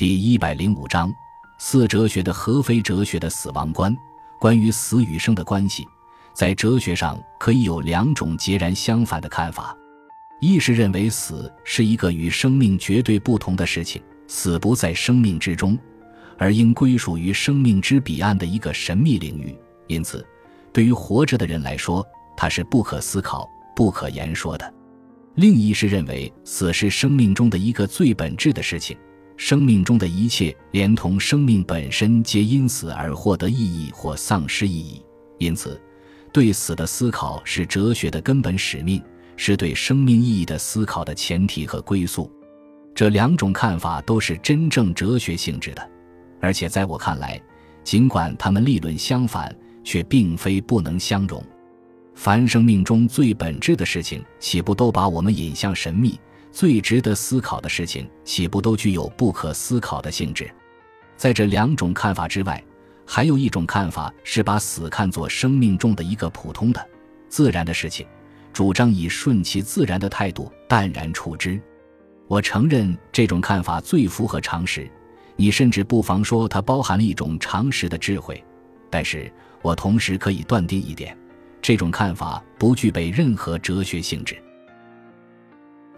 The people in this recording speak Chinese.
第一百零五章：四哲学的和非哲学的死亡观。关于死与生的关系，在哲学上可以有两种截然相反的看法：一是认为死是一个与生命绝对不同的事情，死不在生命之中，而应归属于生命之彼岸的一个神秘领域，因此，对于活着的人来说，它是不可思考、不可言说的；另一是认为死是生命中的一个最本质的事情。生命中的一切，连同生命本身，皆因死而获得意义或丧失意义。因此，对死的思考是哲学的根本使命，是对生命意义的思考的前提和归宿。这两种看法都是真正哲学性质的，而且在我看来，尽管他们立论相反，却并非不能相容。凡生命中最本质的事情，岂不都把我们引向神秘？最值得思考的事情，岂不都具有不可思考的性质？在这两种看法之外，还有一种看法是把死看作生命中的一个普通的、自然的事情，主张以顺其自然的态度淡然处之。我承认这种看法最符合常识，你甚至不妨说它包含了一种常识的智慧。但是我同时可以断定一点：这种看法不具备任何哲学性质。